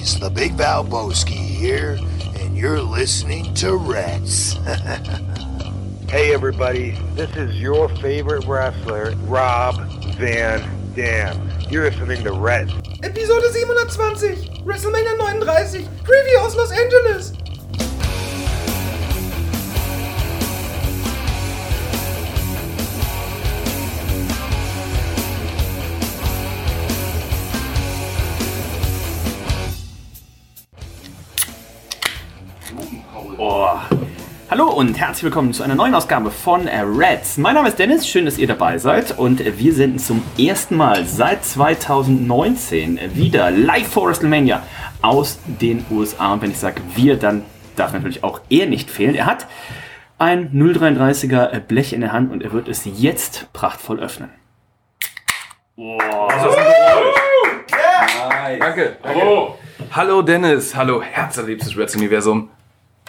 boys, the Big Valboski here, and you're listening to Rats. Hey everybody, this is your favorite wrestler, Rob Van Dam. You're listening to Reds. Episode 720, WrestleMania 39, Preview aus Los Angeles. Und herzlich willkommen zu einer neuen Ausgabe von äh, Reds. Mein Name ist Dennis, schön, dass ihr dabei seid und wir senden zum ersten Mal seit 2019 wieder live vor WrestleMania aus den USA. Und wenn ich sage wir, dann darf natürlich auch er nicht fehlen. Er hat ein 033er äh, Blech in der Hand und er wird es jetzt prachtvoll öffnen. Danke. danke. Hallo Dennis, hallo herzerliebstes Reds-Universum.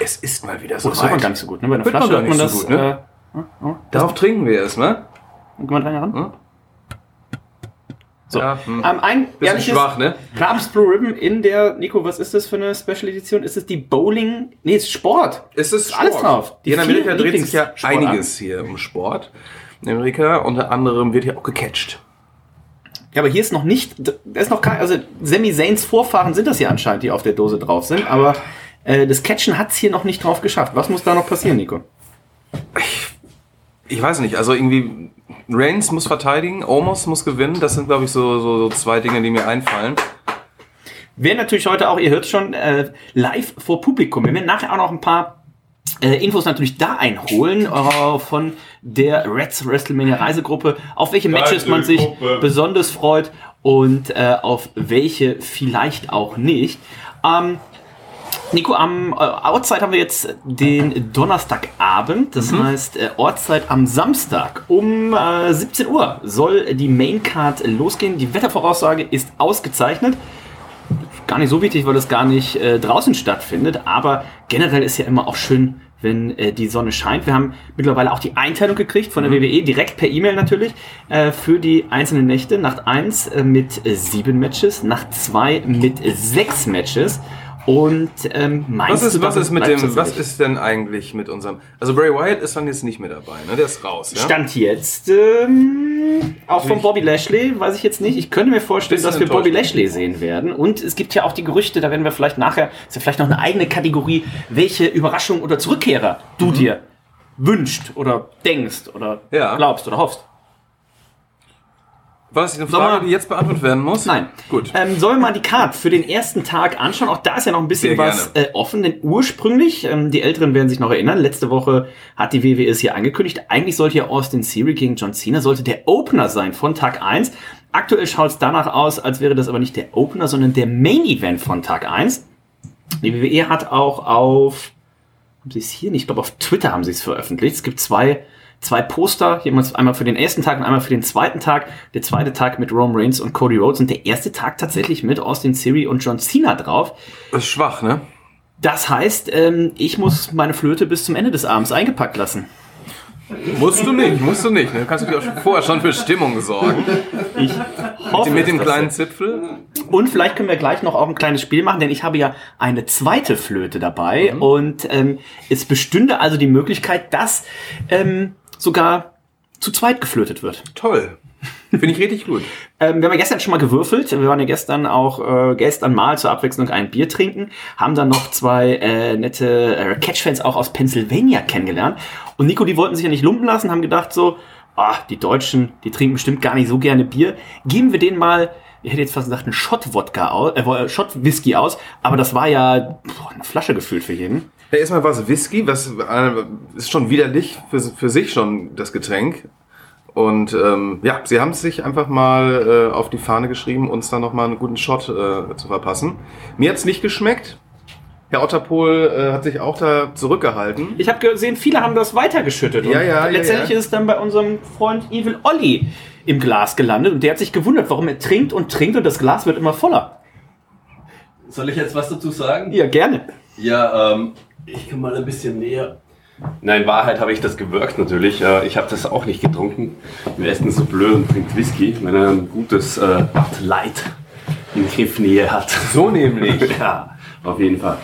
Es ist mal wieder so Oh, das hört man gar nicht so gut, ne? Bei einer Flasche hört man das. so gut, ne? äh, oh, Darauf trinken wir erstmal. Geh mal heran. Hm? So. Ja, hm. Ähm, ein Bisschen schwach, ne? Krabs Blue Ribbon in der, Nico, was ist das für eine Special Edition? Ist es die Bowling? Nee, es ist Sport. Es ist Alles Sport. drauf. Die Hier in Amerika dreht sich ja Lieblingssportarten. einiges hier um Sport. In Amerika unter anderem wird hier auch gecatcht. Ja, aber hier ist noch nicht, da ist noch kein, also Sami Zayn's Vorfahren sind das ja anscheinend, die auf der Dose drauf sind, aber äh, das Catchen hat's hier noch nicht drauf geschafft. Was muss da noch passieren, Nico? Ich weiß nicht, also irgendwie Reigns muss verteidigen, Omos muss gewinnen. Das sind, glaube ich, so, so, so zwei Dinge, die mir einfallen. Wer natürlich heute auch, ihr hört schon, äh, live vor Publikum. Wir werden nachher auch noch ein paar äh, Infos natürlich da einholen äh, von der Reds WrestleMania Reisegruppe, auf welche Matches man sich besonders freut und äh, auf welche vielleicht auch nicht. Ähm, Nico, am äh, Outside haben wir jetzt den Donnerstagabend, das heißt äh, Ortszeit am Samstag um äh, 17 Uhr soll die Maincard losgehen. Die Wettervoraussage ist ausgezeichnet gar nicht so wichtig, weil es gar nicht äh, draußen stattfindet. Aber generell ist ja immer auch schön, wenn äh, die Sonne scheint. Wir haben mittlerweile auch die Einteilung gekriegt von der WWE, direkt per E-Mail natürlich, äh, für die einzelnen Nächte. Nacht 1 äh, mit äh, sieben Matches, Nacht 2 mit äh, sechs Matches. Und ähm, meinst Was ist, du, was ist mit dem, was ist denn eigentlich mit unserem, also Bray Wyatt ist dann jetzt nicht mehr dabei, ne? Der ist raus, ja? Stand jetzt ähm, auch von Bobby Lashley, weiß ich jetzt nicht. Ich könnte mir vorstellen, dass wir Bobby. Lashley sehen werden. Und es gibt ja auch die Gerüchte, da werden wir vielleicht nachher, ist ja vielleicht noch eine eigene Kategorie, welche Überraschung oder Zurückkehrer du dir wünscht oder denkst oder Mhm. Ja. glaubst oder hoffst. War das eine Frage, wir- die jetzt beantwortet werden muss? Nein. Gut. Ähm, sollen wir mal die Card für den ersten Tag anschauen? Auch da ist ja noch ein bisschen was äh, offen, denn ursprünglich, ähm, die Älteren werden sich noch erinnern, letzte Woche hat die WWE es hier angekündigt, eigentlich sollte ja Austin Theory gegen John Cena, sollte der Opener sein von Tag 1. Aktuell schaut es danach aus, als wäre das aber nicht der Opener, sondern der Main Event von Tag 1. Die WWE hat auch auf, haben sie es hier nicht, ich glaube auf Twitter haben sie es veröffentlicht. Es gibt zwei, zwei Poster, jemals einmal für den ersten Tag und einmal für den zweiten Tag. Der zweite Tag mit Rome Reigns und Cody Rhodes und der erste Tag tatsächlich mit Austin Theory und John Cena drauf. Das ist schwach, ne? Das heißt, ähm, ich muss meine Flöte bis zum Ende des Abends eingepackt lassen. Musst du nicht, musst du nicht. Ne? Du kannst natürlich auch vorher schon für Stimmung sorgen. Ich hoffe, Mit dem dass kleinen Zipfel. Und vielleicht können wir gleich noch auch ein kleines Spiel machen, denn ich habe ja eine zweite Flöte dabei und ähm, es bestünde also die Möglichkeit, dass ähm, sogar zu zweit geflötet wird. Toll. Finde ich richtig gut. Ähm, wir haben ja gestern schon mal gewürfelt. Wir waren ja gestern auch äh, gestern mal zur Abwechslung ein Bier trinken, haben dann noch zwei äh, nette äh, Catch-Fans auch aus Pennsylvania kennengelernt. Und Nico, die wollten sich ja nicht lumpen lassen, haben gedacht so, ah, die Deutschen, die trinken bestimmt gar nicht so gerne Bier. Geben wir denen mal, ich hätte jetzt fast gesagt, einen Shot-Wodka aus, äh, Shot-Whisky aus, aber das war ja boah, eine Flasche gefühlt für jeden. Ja, erstmal war es Whisky, was äh, ist schon widerlich für, für sich schon das Getränk. Und ähm, ja, sie haben es sich einfach mal äh, auf die Fahne geschrieben, uns da nochmal einen guten Shot äh, zu verpassen. Mir hat's nicht geschmeckt. Herr Otterpohl äh, hat sich auch da zurückgehalten. Ich habe gesehen, viele haben das weitergeschüttet. Ja, und ja, ja, letztendlich ja. ist es dann bei unserem Freund Evil Olli im Glas gelandet und der hat sich gewundert, warum er trinkt und trinkt und das Glas wird immer voller. Soll ich jetzt was dazu sagen? Ja, gerne. Ja, ähm, ich kann mal ein bisschen näher. Nein, in Wahrheit habe ich das gewirkt natürlich. Äh, Ich habe das auch nicht getrunken. Wer ist denn so blöd und trinkt Whisky, wenn er ein gutes äh, Bud Light in Griffnähe hat. So nämlich. Ja, auf jeden Fall.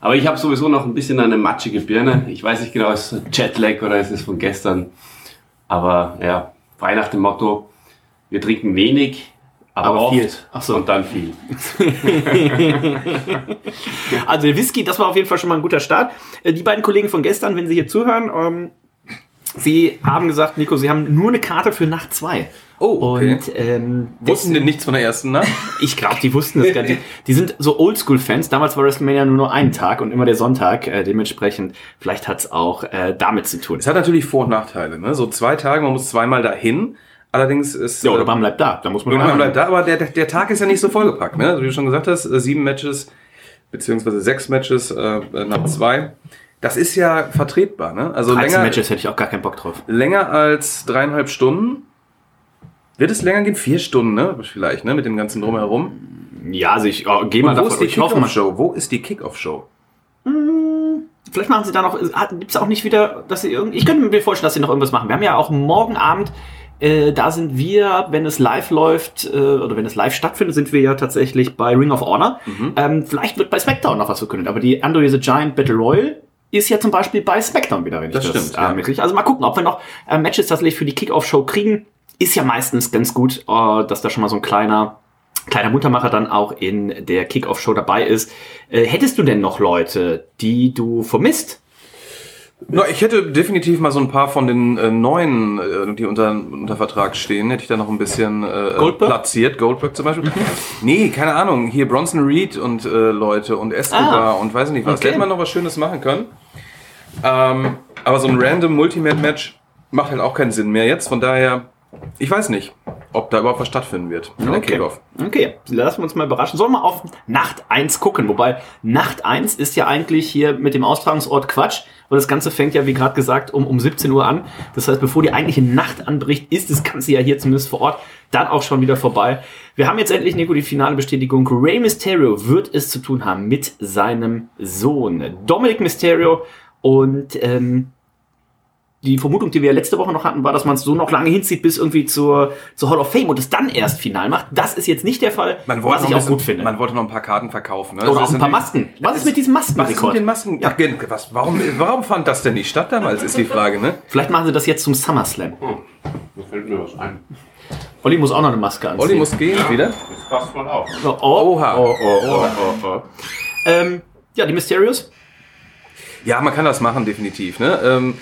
Aber ich habe sowieso noch ein bisschen eine matschige Birne. Ich weiß nicht genau, ist es Jetlag oder ist es von gestern. Aber ja, frei nach dem Motto, wir trinken wenig, aber, Aber oft viel. Ach so. und dann viel. Also der Whisky, das war auf jeden Fall schon mal ein guter Start. Äh, Die beiden Kollegen von gestern, wenn sie hier zuhören, ähm, sie haben gesagt, Nico, sie haben nur eine Karte für Nacht 2. Oh, okay. Und ähm, Wussten denn nichts von der ersten Nacht? ich glaube, die wussten das gar nicht. Die sind so Oldschool-Fans. Damals war WrestleMania nur noch einen Tag und immer der Sonntag. Äh, dementsprechend, vielleicht hat es auch äh, damit zu tun. Es hat natürlich Vor- und Nachteile. Ne? So zwei Tage, man muss zweimal dahin. Allerdings ist. Ja, oder äh, man bleibt da. Da muss man einmal- bleibt da, aber der, der, der Tag ist ja nicht so vollgepackt. Ne? Also wie du schon gesagt hast, äh, sieben Matches, beziehungsweise sechs Matches äh, nach zwei. Das ist ja vertretbar. Ne? Also 13 länger, Matches hätte ich auch gar keinen Bock drauf. länger als dreieinhalb Stunden. Wird es länger gehen? Vier Stunden, ne? Vielleicht, ne? Mit dem ganzen Drumherum. Ja, also ich oh, gehe mal wo davon. ist die Ich hoffe mal. Kickoff-Show? Wo ist die Kickoff-Show? Vielleicht machen sie da noch. Gibt es auch nicht wieder, dass sie irgendwie. Ich könnte mir vorstellen, dass sie noch irgendwas machen. Wir haben ja auch morgen Abend. Äh, da sind wir, wenn es live läuft äh, oder wenn es live stattfindet, sind wir ja tatsächlich bei Ring of Honor. Ähm, vielleicht wird bei SmackDown noch was verkündet, aber die Andre the Giant Battle Royal ist ja zum Beispiel bei SmackDown wieder, wenn ich Das das, stimmt, äh, ja. Also mal gucken, ob wir noch äh, Matches tatsächlich für die Kickoff-Show kriegen. Ist ja meistens ganz gut, äh, dass da schon mal so ein kleiner kleiner Muttermacher dann auch in der Kickoff-Show dabei ist. Äh, hättest du denn noch Leute, die du vermisst? Na, ich hätte definitiv mal so ein paar von den äh, neuen, äh, die unter, unter Vertrag stehen, hätte ich da noch ein bisschen äh, Goldberg? platziert. Goldberg zum Beispiel. Nee, keine Ahnung. Hier Bronson Reed und äh, Leute und Escobar Ah, und weiß nicht was. okay. Da hätte man noch was Schönes machen können. Ähm, aber so ein random Multiman-Match macht halt auch keinen Sinn mehr jetzt. Von daher, ich weiß nicht, ob da überhaupt was stattfinden wird. in der Okay. Kickoff. Okay, lassen wir uns mal überraschen. Sollen wir auf Nacht 1 gucken? Wobei Nacht 1 ist ja eigentlich hier mit dem Austragungsort Quatsch, weil das Ganze fängt ja, wie gerade gesagt, um, um 17 Uhr an. Das heißt, bevor die eigentliche Nacht anbricht, ist das Ganze ja hier zumindest vor Ort dann auch schon wieder vorbei. Wir haben jetzt endlich, Nico, die finale Bestätigung. Rey Mysterio wird es zu tun haben mit seinem Sohn Dominic Mysterio und ähm, die Vermutung, die wir letzte Woche noch hatten, war, dass man es so noch lange hinzieht bis irgendwie zur, zur Hall of Fame und es dann erst final macht. Das ist jetzt nicht der Fall, Man wollte was noch ich ein auch bisschen- gut finde. Man wollte noch ein paar Karten verkaufen. Ne? Oder Das auch ein paar Masken. Was ist mit diesem Was ist mit den Masken? Ja, was, warum, warum fand das denn nicht statt damals, ist die Frage, ne? Vielleicht machen sie das jetzt zum SummerSlam. Da fällt mir was ein. Olli muss auch noch eine Maske anziehen. Olli muss gehen wieder. Das passt voll auf. Oh, oh, Oha. oh, oh, oh, oh, oh. Ähm, ja, die Mysterios. Ja, man kann das machen, definitiv. Ne? Ähm,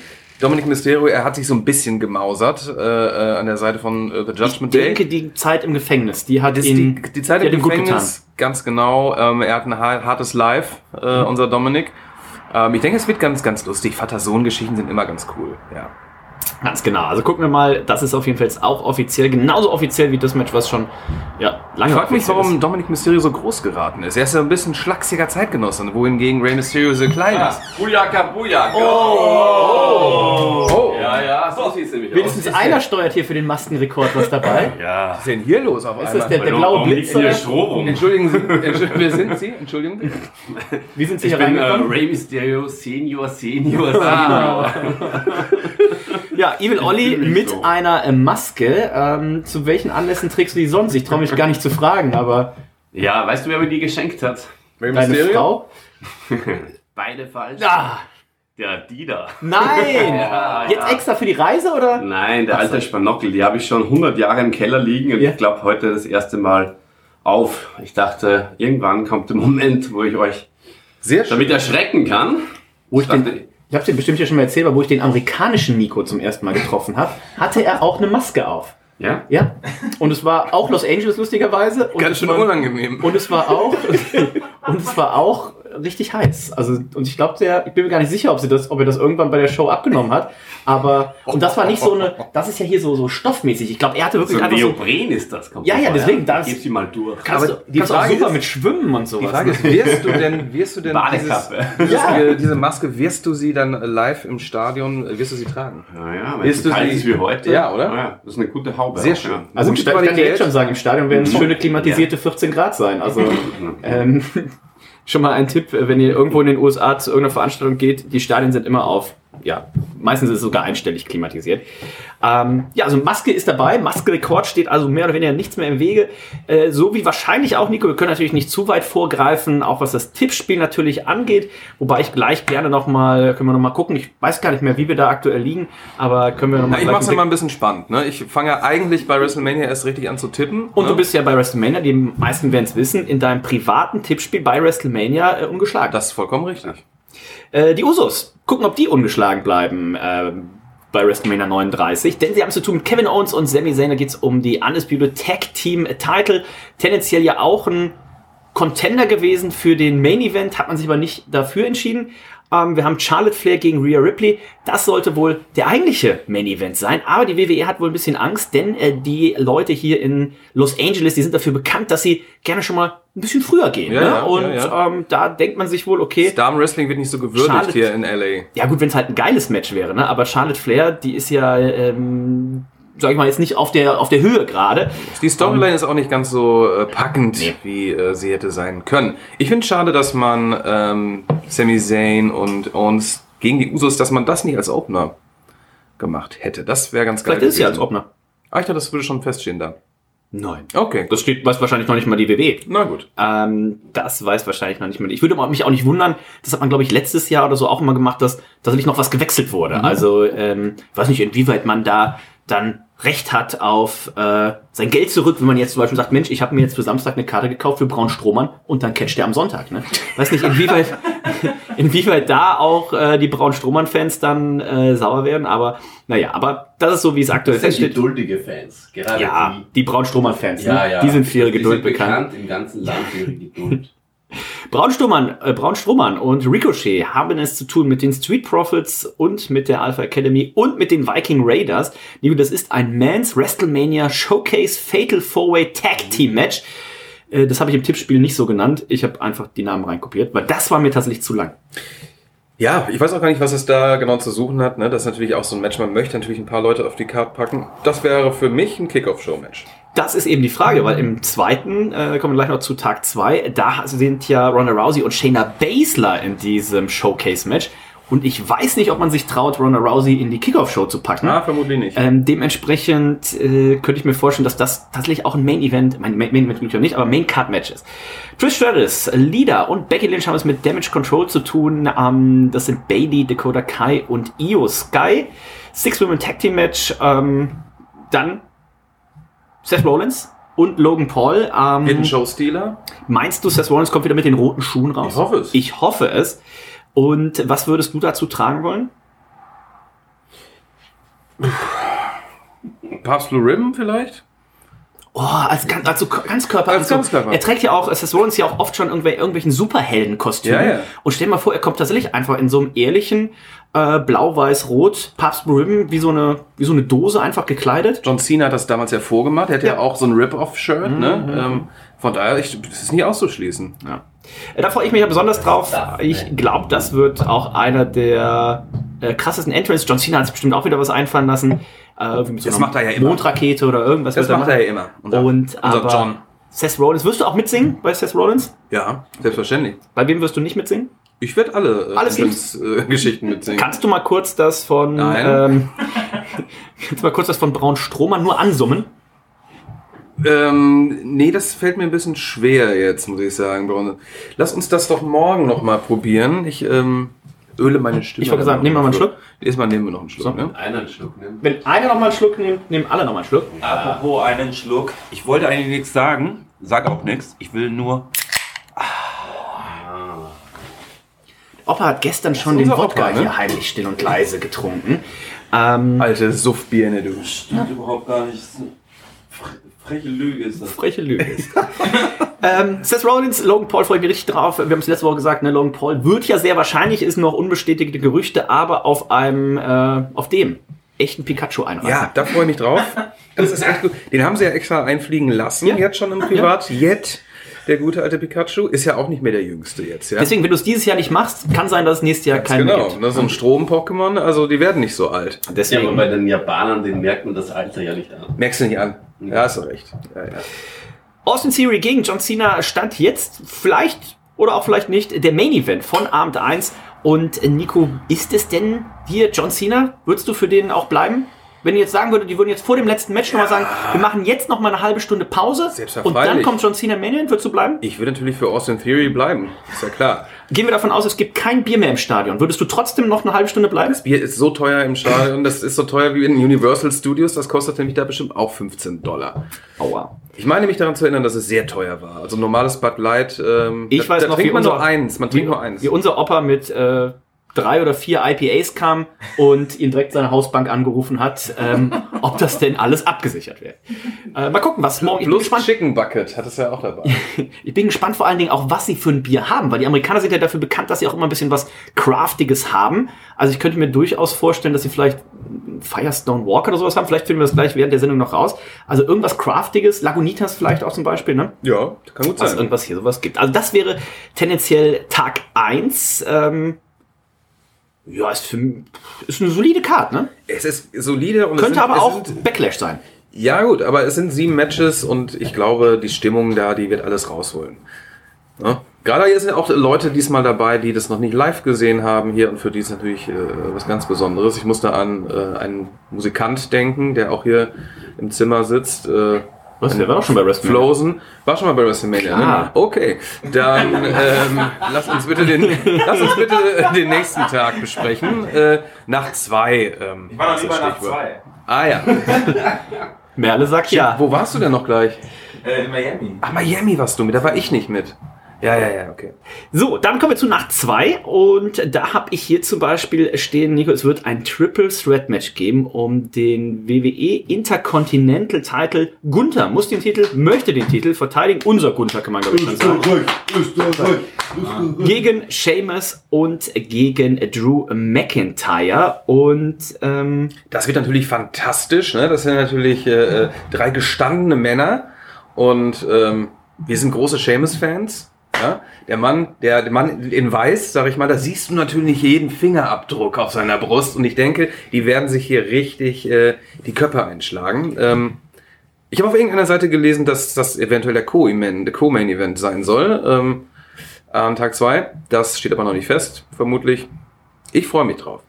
Dominic Mysterio, er hat sich so ein bisschen gemausert äh, äh, an der Seite von äh, The Ich Judgment Day. denke, die Zeit im Gefängnis, die hat Das, ihn, die, die Zeit im Gefängnis, ganz genau. Ähm, er hat ein ha- hartes Live, äh, Mhm. unser Dominic. Ähm, ich denke, es wird ganz, ganz lustig. Vater-Sohn-Geschichten sind immer ganz cool. Ja. Ganz genau. Also gucken wir mal, das ist auf jeden Fall jetzt auch offiziell, genauso offiziell wie das Match, was schon ja, lange Ich frage mich, warum ist. Dominic Mysterio so groß geraten ist. Er ist ja ein bisschen schlachsiger Zeitgenosse, wohingegen Rey Mysterio so klein ist. Bujaka, Bujaka. Oh, Ja, ja, so sieht es nämlich Wenigstens aus. einer steuert hier für den Maskenrekord was dabei. Ja. was ist denn hier los auf Ist einmal? das der, der blaue warum Blitz? hier rum? Entschuldigen Sie, Entschuldigen, wer sind Sie? Entschuldigen Sie. Wie sind Sie Ich hier bin äh, reingekommen? Rey Mysterio Senior, Senior, Ah. Ja, Evil Olli mit so. einer äh, Maske. Ähm, zu welchen Anlässen trägst du die sonst? Ich traue mich gar nicht zu fragen, aber Ja, weißt du, wer mir die geschenkt hat? Rey deine Frau? Beide falsch. Ah, Der Dieter. nein! Ja, Jetzt ja. extra für die Reise oder? Nein, der alte Spanockel, die habe ich schon 100 Jahre im Keller liegen und Ja. ich glaube heute das erste Mal auf. Ich dachte, irgendwann kommt der Moment, wo ich euch Sehr schön. damit erschrecken kann. Wo ich dachte, den, ich habe dir bestimmt ja schon mal erzählt, aber wo ich den amerikanischen Nico zum ersten Mal getroffen habe, hatte er auch eine Maske auf. ja? Ja. Und es war auch Los Angeles lustigerweise. Und Ganz schön war, unangenehm. Und es war auch und es war auch richtig heiß. Also und ich glaube, der, ich bin mir gar nicht sicher, ob sie das, ob er das irgendwann bei der Show abgenommen hat. Aber und das war nicht so eine, das ist ja hier so so stoffmäßig. Ich glaube, er hatte wirklich So einfach so. Neopren ist das. Kommt Ja, ja, deswegen, das- Gib sie mal durch. Kannst Aber du, die kannst du auch Frage super ist- mit Schwimmen und sowas. Die Frage ist, wirst du denn, wirst du denn Badekappe. dieses, Ja. diese, Maske, wirst du sie dann live im Stadion, wirst du sie tragen? Ja, ja, wenn Ist es so du kalt sie- ist wie heute. Ja, oder? Ja, das ist eine gute Haube. Sehr schön. Ja. Also im Gute Stadion, ich kann dir jetzt schon sagen, im Stadion werden es schöne klimatisierte 14 Grad sein. Also ähm, schon mal ein Tipp, wenn ihr irgendwo in den USA zu irgendeiner Veranstaltung geht, die Stadien sind immer auf ja, meistens ist es sogar einstellig klimatisiert. Ähm, ja, also Maske ist dabei. Maske-Rekord steht also mehr oder weniger nichts mehr im Wege. Äh, so wie wahrscheinlich auch, Nico, wir können natürlich nicht zu weit vorgreifen, auch was das Tippspiel natürlich angeht. Wobei ich gleich gerne nochmal, können wir nochmal gucken. Ich weiß gar nicht mehr, wie wir da aktuell liegen, aber können wir nochmal ich mach's immer ein bisschen spannend. Ne? Ich fange ja eigentlich bei WrestleMania erst richtig an zu tippen. Und ne? du bist ja bei WrestleMania, die meisten werden es wissen, in deinem privaten Tippspiel bei WrestleMania äh, ungeschlagen. Das ist vollkommen richtig. Äh, die Usos, gucken, ob die ungeschlagen bleiben ähm, bei WrestleMania 39, denn sie haben zu tun mit Kevin Owens und Sami Zayn, da geht's um die Undisputed Tag Team Title, tendenziell ja auch ein Contender gewesen für den Main Event, hat man sich aber nicht dafür entschieden. Ähm, wir haben Charlotte Flair gegen Rhea Ripley. Das sollte wohl der eigentliche Main Event sein. Aber die WWE hat wohl ein bisschen Angst, denn äh, die Leute hier in Los Angeles, die sind dafür bekannt, dass sie gerne schon mal ein bisschen früher gehen. Ja, ne? ja, Und ja. Ähm, da denkt man sich wohl, okay, Damen Wrestling wird nicht so gewürdigt Charlotte- hier in LA. ja gut, wenn es halt ein geiles Match wäre, ne? Aber Charlotte Flair, die ist ja, ähm, sag ich mal, jetzt nicht auf der auf der Höhe gerade. Die Storyline ist auch nicht ganz so äh, packend, Nee. wie äh, sie hätte sein können. Ich finde schade, dass man ähm, Sami Zayn und Owens gegen die Usos, dass man das nicht als Opener gemacht hätte. Das wäre ganz geil. Vielleicht ist ja als. Opener. Ah, ich dachte, das würde schon feststehen da. Nein. Okay. Das steht, weiß wahrscheinlich noch nicht mal die WWE. Na gut. Ähm, das weiß wahrscheinlich noch nicht mal. Ich würde mich auch nicht wundern, das hat man, glaube ich, letztes Jahr oder so auch immer gemacht, dass tatsächlich noch was gewechselt wurde. Also, ähm, ich weiß nicht, inwieweit man da dann Recht hat auf äh, sein Geld zurück, wenn man jetzt zum Beispiel sagt, Mensch, ich habe mir jetzt für Samstag eine Karte gekauft für Braun Strohmann und dann catcht er am Sonntag. Ne? Weiß nicht, inwieweit, inwieweit da auch äh, die Braun Strohmann-Fans dann äh, sauer werden, aber naja, aber das ist so, wie es aktuell Das sind geduldige Fans. Gerade Ja, die Braun Strohmann-Fans, die. Ja, ne? ja. die sind für ihre Die Geduld sind bekannt. im ganzen Land für ihre Geduld. Braun Strohmann, äh, Braun Strohmann und Ricochet haben es zu tun mit den Street Profits und mit der Alpha Academy und mit den Viking Raiders. Nico, das ist ein Mans WrestleMania Showcase Fatal Four-Way Tag Team Match. Äh, das habe ich im Tippspiel nicht so genannt. Ich habe einfach die Namen reinkopiert, weil das war mir tatsächlich zu lang. Ja, ich weiß auch gar nicht, was es da genau zu suchen hat. Ne? Das ist natürlich auch so ein Match. Man möchte natürlich ein paar Leute auf die Karte packen. Das wäre für mich ein Kickoff-Show-Match. Das ist eben die Frage, weil im zweiten, äh, kommen wir gleich noch zu Tag zwei, da sind ja Ronda Rousey und Shayna Baszler in diesem Showcase-Match. Und ich weiß nicht, ob man sich traut, Ronda Rousey in die Kickoff-Show zu packen. Na, vermutlich nicht. Ähm, dementsprechend äh, könnte ich mir vorstellen, dass das tatsächlich auch ein Main Event, mein Main Main Event natürlich nicht, aber Main Card Match ist. Trish Stratus, Lida und Becky Lynch haben es mit Damage Control zu tun. Ähm, das sind Bailey, Dakota Kai und Io Sky. Six Women Tag Team Match. Ähm, dann Seth Rollins und Logan Paul. Ähm, Hidden Show-Stealer? Meinst du, Seth Rollins kommt wieder mit den roten Schuhen raus? Ich hoffe es. Ich hoffe es. Und was würdest du dazu tragen wollen? Papst Blue Ribbon vielleicht? Oh, als, ganz- also ganz Körper. Als also, Ganzkörper. Er trägt ja auch, Seth Rollins ja auch oft schon irgendwel, irgendwelchen Superheldenkostümen. Ja, ja. Und stell dir mal vor, er kommt tatsächlich einfach in so einem ehrlichen äh, blau-weiß-rot Papst Ribbon, wie so, eine, wie so eine Dose einfach gekleidet. John Cena hat das damals ja vorgemacht. Er hatte ja, Ja. auch so ein Rip-Off-Shirt. Ne? Ähm, von daher, ich, das ist nicht auszuschließen. Ja. Äh, Da freue ich mich ja besonders drauf. Ich glaube, das wird auch einer der äh, krassesten Entrance. John Cena hat sich bestimmt auch wieder was einfallen lassen. Äh, so Das macht er ja immer. Mondrakete oder irgendwas. Das macht er ja immer. Unser, Und unser aber John. Seth Rollins, wirst du auch mitsingen bei Seth Rollins? Ja, selbstverständlich. Bei wem wirst du nicht mitsingen? Ich werde alle äh, Alles Entrance-Geschichten mitsingen. Kannst du mal kurz das von ähm, kannst du mal kurz das von Braun Strohmann nur ansummen? Ähm, nee, das fällt mir ein bisschen schwer jetzt, muss ich sagen. Braun. Lass uns das doch morgen noch mal probieren. Ich ähm, öle meine Stimme. Ich wollte sagen, nehmen wir mal einen Schluck. Erstmal nehmen wir noch einen Schluck. So. Ne? Einer einen Schluck nimmt. Wenn einer noch mal einen Schluck nimmt, nehmen alle noch mal einen Schluck. Apropos einen Schluck. Ich wollte eigentlich nichts sagen, sag auch nichts. Ich will nur. Opa hat gestern schon den Wodka Opa, ne? hier heimlich still und leise getrunken. Ähm, Alte Suffbirne, du. Stimmt überhaupt gar nicht. Freche Lüge ist das. freche Lüge ist. ähm, Seth Rollins, Logan Paul freue ich mich richtig drauf. Wir haben es letzte Woche gesagt, ne, Logan Paul wird ja sehr wahrscheinlich, ist noch unbestätigte Gerüchte, aber auf einem, äh, auf dem echten Pikachu einreißen. Ja, da freue ich mich drauf. Das ist echt gut. Den haben sie ja extra einfliegen lassen, Ja. jetzt schon im Privat. Der gute alte Pikachu, ist ja auch nicht mehr der jüngste jetzt. Ja? Deswegen, wenn du es dieses Jahr nicht machst, kann sein, dass es nächstes Jahr Ganz keinen mehr genau. gibt. Das ist so ein Strom-Pokémon, also die werden nicht so alt. Ja, aber Deswegen, bei den Japanern, den merkt man das Alter ja nicht an. Merkst du nicht an. Ja, hast du recht. Ja, ja. Austin Theory gegen John Cena stand jetzt vielleicht oder auch vielleicht nicht der Main Event von Abend 1 Und äh, Nico, ist es denn hier John Cena? Würdest du für den auch bleiben? Wenn ihr jetzt sagen würdet, die würden jetzt vor dem letzten Match nochmal sagen, wir machen jetzt noch mal eine halbe Stunde Pause und dann kommt John Cena Mania, würdest du bleiben? Ich würde natürlich für Austin Theory bleiben. Ist ja klar. Gehen wir davon aus, es gibt kein Bier mehr im Stadion. Würdest du trotzdem noch eine halbe Stunde bleiben? Bier ist so teuer im Stadion, das ist so teuer wie in Universal Studios, das kostet nämlich da bestimmt auch 15 Dollar. Aua. Ich meine mich daran zu erinnern, dass es sehr teuer war. Also normales Bud Light, ähm, Ich da, weiß da noch, trinkt man nur unser- eins, man trinkt nur eins. Wie unser Opa mit äh, drei oder vier IPAs kam und ihn direkt seine Hausbank angerufen hat, ähm, ob das denn alles abgesichert wäre. Äh, mal gucken, was morgen. Plus gespannt. Chicken Bucket hat es ja auch dabei. Ich bin gespannt vor allen Dingen auch, was sie für ein Bier haben, weil die Amerikaner sind ja dafür bekannt, dass sie auch immer ein bisschen was Craftiges haben. Also ich könnte mir durchaus vorstellen, dass sie vielleicht Firestone Walker oder sowas haben. Vielleicht finden wir das gleich während der Sendung noch raus. Also irgendwas Craftiges, Lagunitas vielleicht auch zum Beispiel, ne? ja, kann gut Dass sein. irgendwas hier sowas gibt. Also das wäre tendenziell Tag 1. Ähm, ja, ist, für, ist eine solide Karte, ne? Es ist solide und es Könnte sind, aber auch Sind, Backlash sein. ja gut, aber es sind sieben Matches und ich glaube, die Stimmung da, die wird alles rausholen. Ja? Gerade hier sind auch Leute diesmal dabei, die das noch nicht live gesehen haben hier und für die ist natürlich äh, was ganz Besonderes. Ich musste an äh, einen Musikant denken, der auch hier im Zimmer sitzt. Äh, Was, der war doch schon bei WrestleMania. Flosen. War schon mal bei WrestleMania. Klar. Ne? Okay, dann ähm, lass uns bitte den, lass uns bitte den nächsten Tag besprechen. Äh, Nacht zwei. Ähm, Ich war noch nie das bei Stichwort. 2. Ah ja. Merle sagt ja. Wo warst du denn noch gleich? Äh, in Miami. Ach, Miami warst du mit, da war ich nicht mit. Ja, ja, ja, okay. So, dann kommen wir zu Nacht 2 und da habe ich hier zum Beispiel stehen, Nico, es wird ein Triple Threat Match geben um den WWE Intercontinental Title. Gunther muss den Titel, möchte den Titel verteidigen. Unser Gunther kann man glaube ich schon sagen. Gegen Sheamus und gegen Drew McIntyre und ähm, Das wird natürlich fantastisch, ne? Das sind natürlich äh, äh, drei gestandene Männer und ähm, wir sind große Seamus-Fans. Ja? Der Mann, der, der Mann in Weiß, sag ich mal, da siehst du natürlich jeden Fingerabdruck auf seiner Brust und ich denke, die werden sich hier richtig äh, die Köpfe einschlagen. Ähm, ich habe auf irgendeiner Seite gelesen, dass das eventuell der Co-Main Co Event sein soll. Ähm, am Tag zwei. Das steht aber noch nicht fest, vermutlich. Ich freue mich drauf.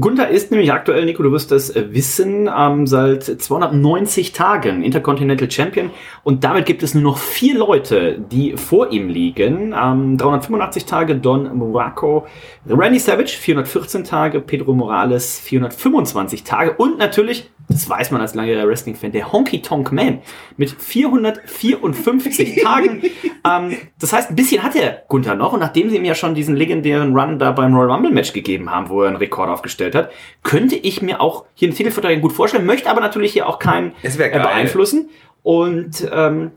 Gunther ist nämlich aktuell, Nico, du wirst das äh, wissen, ähm, seit 290 Tagen Intercontinental Champion und damit gibt es nur noch vier Leute, die vor ihm liegen. Ähm, 385 Tage Don Muraco, Randy Savage 414 Tage, Pedro Morales 425 Tage und natürlich, das weiß man als langjähriger Wrestling-Fan, der Honky Tonk Man mit 454 Tagen. Ähm, das heißt, ein bisschen hat der Gunther noch und nachdem sie ihm ja schon diesen legendären Run da beim Royal Rumble Match gegeben haben, wo er einen Rekord aufgestellt hat, könnte ich mir auch hier einen Titelverteidiger gut vorstellen, möchte aber natürlich hier auch keinen äh, beeinflussen. Und ähm,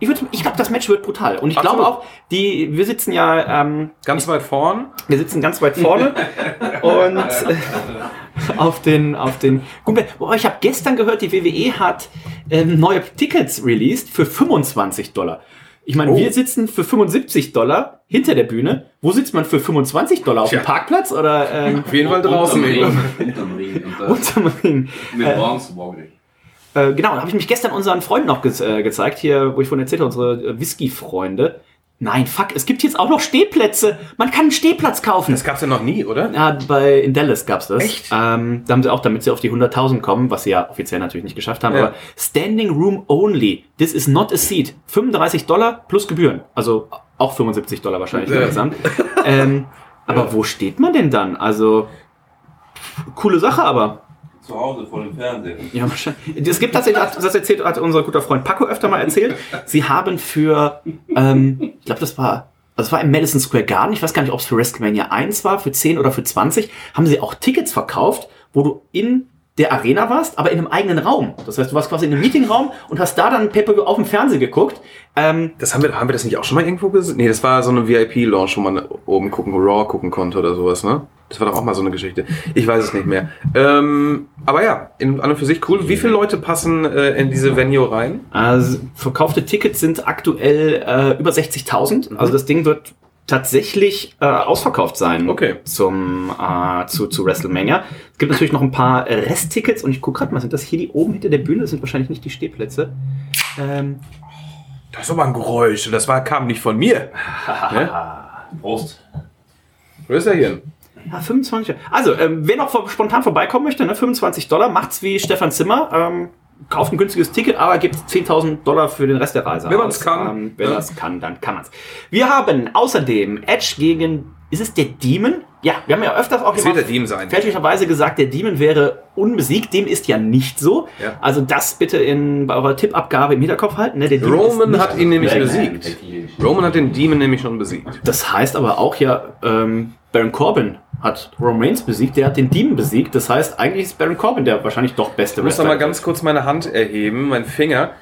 ich, würd- ich glaube, das Match wird brutal. Und ich glaube auch, die, wir sitzen ja, ähm, Ganz weit vorn. wir sitzen ganz weit vorne und äh, auf den, auf den. Boah, ich habe gestern gehört, die WWE hat ähm, neue Tickets released für 25 Dollar. Ich meine, Oh. wir sitzen für 75 Dollar hinter der Bühne. Wo sitzt man für 25 Dollar? Auf dem. Parkplatz oder ähm, Auf jeden Fall draußen. Unterm Ring. Unterm Ring. Unter, unterm Ring? mit Bronze Woggle. Äh, genau, da habe ich mich gestern unseren Freunden noch ge äh, gezeigt, hier, wo ich vorhin erzählt habe, unsere äh, Whisky-Freunde. Nein, fuck, es gibt jetzt auch noch Stehplätze. Man kann einen Stehplatz kaufen. Das gab's ja noch nie, oder? Ja, bei in Dallas gab's das. Echt? Ähm, da haben sie auch, damit sie auf die 100.000 kommen, was sie ja offiziell natürlich nicht geschafft haben, Ja. aber Standing Room Only. This is not a seat. 35 Dollar plus Gebühren. Also auch 75 Dollar wahrscheinlich Ja. insgesamt. ähm, aber wo steht man denn dann? Also coole Sache, aber Zu Hause vor dem Fernseher. ja, wahrscheinlich. Es gibt tatsächlich, das erzählt, hat unser guter Freund Paco öfter mal erzählt. Sie haben für, ähm, ich glaube, das war, also war im Madison Square Garden. Ich weiß gar nicht, ob es für WrestleMania 1 war, für 10 oder für 20. Haben sie auch Tickets verkauft, wo du in der Arena warst, aber in einem eigenen Raum. Das heißt, du warst quasi in einem Meetingraum und hast da dann Pay-Per-View auf dem Fernseher geguckt. Ähm, Das haben wir, haben wir das nicht auch schon mal irgendwo gesehen? Nee, das war so eine VIP-Launch, wo man oben gucken, Raw gucken konnte oder sowas, ne? Das war doch auch mal so eine Geschichte. Ich weiß es nicht mehr. Ähm, aber ja, in, an und für sich cool. Wie viele Leute passen äh, in diese Venue rein? Also verkaufte Tickets sind aktuell äh, über 60.000. Also das Ding wird tatsächlich äh, ausverkauft sein Okay. zum äh, zu, zu WrestleMania. Es gibt natürlich noch ein paar äh, Resttickets und ich gucke gerade mal, sind das hier die oben hinter der Bühne? Das sind wahrscheinlich nicht die Stehplätze. Ähm, Das ist aber ein Geräusch. und Das war, kam nicht von mir. ne? Prost. Wo ist er hier? Ja, 25. Also, ähm, wer noch vor, spontan vorbeikommen möchte, ne, 25 Dollar, macht's wie Stefan Zimmer. Ähm, kauft ein günstiges Ticket, aber gibt 10.000 Dollar für den Rest der Reise. Wenn man's aus. kann. Ähm, wenn Ja. man's kann, dann kann man's. Wir haben außerdem Edge gegen, ist es der Demon? Ja, wir haben ja öfters auch Es wird der Demon sein. fälschlicherweise gesagt, der Demon wäre unbesiegt. Dem ist ja nicht so. Ja. Also das bitte in, bei eurer Tippabgabe im Hinterkopf halten. Ne? Roman hat ihn nämlich besiegt. Roman hat den Demon nämlich schon besiegt. Das heißt aber auch ja, ähm, Baron Corbin hat Roman Reigns besiegt, der hat den Demon besiegt. Das heißt, eigentlich ist Baron Corbin der wahrscheinlich doch beste Ich muss noch mal ganz kurz meine Hand erheben, meinen Finger.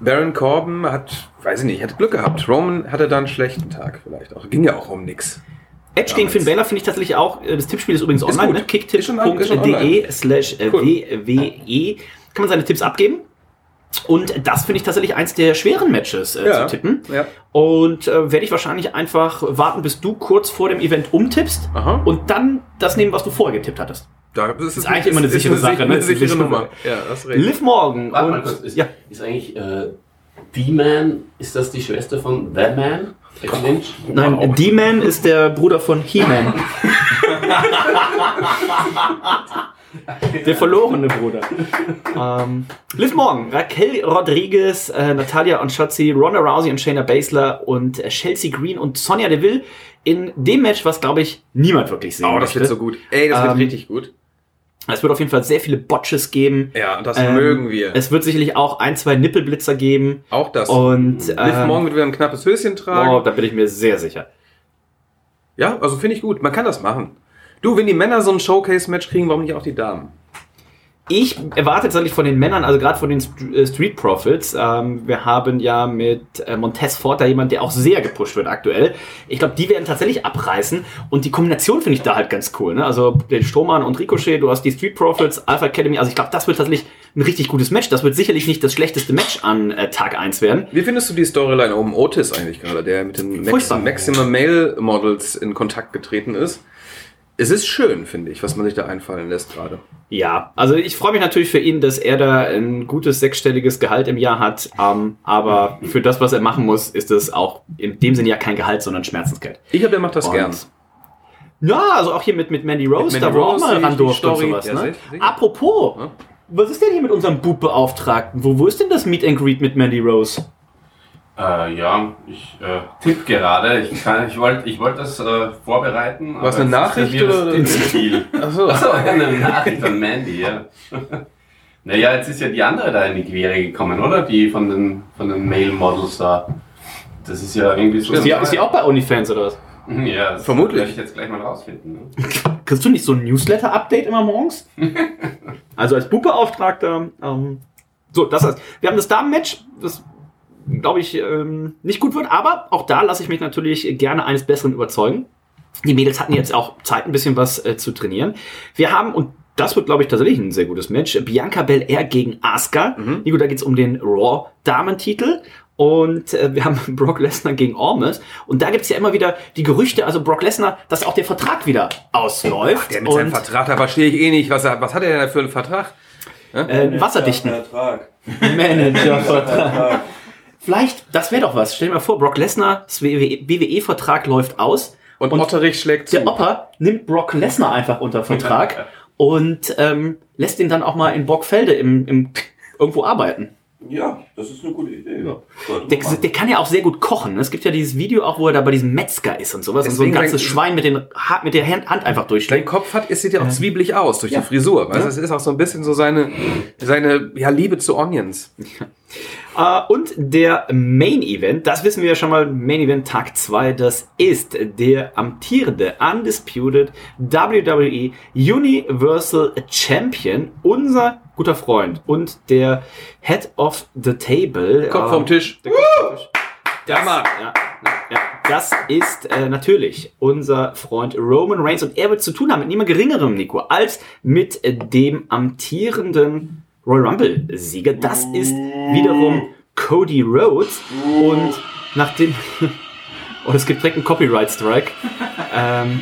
Baron Corbin hat, weiß ich nicht, hat Glück gehabt. Roman hatte da einen schlechten Tag vielleicht auch. Ging ja auch um nix. Edge gegen Finn Balor finde ich tatsächlich auch, äh, das Tippspiel ist übrigens online, ne? Ist online. kicktipp.de slash. WWE. Kann man seine Tipps abgeben. Und das finde ich tatsächlich eins der schweren Matches äh, Ja, zu tippen. ja. Und äh, werde ich wahrscheinlich einfach warten, bis du kurz vor dem Event umtippst Aha. und dann das nehmen, was du vorher getippt hattest. Da, das ist, eigentlich immer eine sichere Sache, ne? Eine Das ist sichere Nummer. Ja, das ist recht. Liv Morgan Warte mal und kurz, ist, ja, ist eigentlich äh, D-Man, ist das die Schwester von The Man? Nein, D-Man ist der Bruder von He-Man. der verlorene Bruder. ähm, Liv Morgan, Raquel Rodriguez, äh, Natalia und Shotzi, Ronda Rousey und Shayna Baszler und äh, Chelsea Green und Sonja Deville in dem Match, was glaube ich niemand wirklich sehen Oh, das möchte. wird so gut. Ey, das wird Ähm, richtig gut. Es wird auf jeden Fall sehr viele Botches geben. Ja, das Ähm, mögen wir. Es wird sicherlich auch ein, zwei Nippelblitzer geben. auch das. Und Liv ähm, Morgan wird wieder ein knappes Höschen tragen. oh, da bin ich mir sehr sicher. Ja, also finde ich gut. Man kann das machen. Du, wenn die Männer so ein Showcase-Match kriegen, warum nicht auch die Damen? Ich erwarte tatsächlich von den Männern, also gerade von den äh, Street Profits, ähm, wir haben ja mit äh, Montez Ford da jemand, der auch sehr gepusht wird aktuell. Ich glaube, die werden tatsächlich abreißen und die Kombination finde ich da halt ganz cool. Ne? Also den Strohmann und Ricochet, du hast die Street Profits, Alpha Academy, also ich glaube, das wird tatsächlich ein richtig gutes Match. Das wird sicherlich nicht das schlechteste Match an äh, Tag 1 werden. Wie findest du die Storyline um Otis eigentlich gerade, der mit den Max Furchtbar. Maximum Male Models in Kontakt getreten ist? Es ist schön, finde ich, was man sich da einfallen lässt gerade. Ja, also ich freue mich natürlich für ihn, dass er da ein gutes sechsstelliges Gehalt im Jahr hat. Ähm, aber für das, was er machen muss, ist es auch in dem Sinne ja kein Gehalt, sondern Schmerzensgeld. Ich glaube, der macht das Und- gern. Ja, also auch hier mit, mit Mandy Rose, Mit da Mandy wo auch Rose, mal ran durfte und sowas. Ja, ne? sicher, sicher. Apropos, Ja. was ist denn hier mit unserem Bub-Beauftragten? Wo, wo ist denn das Meet and Greet mit Mandy Rose? Äh, ja, ich äh, tipp gerade. Ich, kann- ich wollte ich wollt das äh, vorbereiten. Was, aber eine Nachricht oder-. Achso. Achso, eine Nachricht von Mandy, ja. Naja, jetzt ist ja die andere da in die Quere gekommen, oder? Die von den, von den Male Models da. Das ist ja irgendwie so. Ist die, ist die auch bei OnlyFans oder was? Ja, das Vermutlich. werde ich jetzt gleich mal rausfinden. Ne? Kriegst du nicht so ein Newsletter-Update immer morgens? also als Bub-Beauftragter. Ähm, so, das heißt, wir haben das Damen-Match, das glaube ich ähm, nicht gut wird, aber auch da lasse ich mich natürlich gerne eines Besseren überzeugen. Die Mädels hatten jetzt auch Zeit, ein bisschen was äh, zu trainieren. Wir haben, und das wird, glaube ich, tatsächlich ein sehr gutes Match, Bianca Belair gegen Asuka. Nico, da geht es um den Raw-Damentitel. Und äh, wir haben Brock Lesnar gegen Ormes. Und da gibt es ja immer wieder die Gerüchte, also Brock Lesnar, dass auch der Vertrag wieder ausläuft. Der mit seinem Vertrag, da verstehe ich eh nicht. Was, er- was hat er denn da für einen Vertrag? äh, wasserdichten Vertrag. Managervertrag. Vielleicht, das wäre doch was. Stell dir mal vor, Brock Lesnar's WWE-Vertrag läuft aus. Und, Otterich schlägt zu. Der Opa nimmt Brock Lesnar einfach unter Vertrag und ähm, lässt ihn dann auch mal in Brockfelde im, im irgendwo arbeiten. Ja, das ist eine gute Idee. Ja. Der, der kann ja auch sehr gut kochen. Es gibt ja dieses Video auch, wo er da bei diesem Metzger ist und sowas und so ein Deswegen ganzes Schwein mit, den, mit der Hand einfach Dein durchschlägt. Kopf hat, es sieht ja auch zwiebelig aus durch Ja. die Frisur. Weißt? du? Das ist auch so ein bisschen so seine, seine ja, Liebe zu Onions. Äh, und der Main Event, das wissen wir ja schon mal, Main Event Tag 2, das ist der amtierende Undisputed WWE Universal Champion, unser guter Freund und der Head of the Table. Kopf äh, vom Tisch. Der Kopf vom Tisch. Das, ja, ja, das ist äh, natürlich unser Freund Roman Reigns und er wird zu tun haben mit niemand geringerem, Nico, als mit äh, dem amtierenden Royal Rumble Sieger. Das ist wiederum Cody Rhodes und nachdem oh, es gibt direkt einen Copyright Strike. ähm,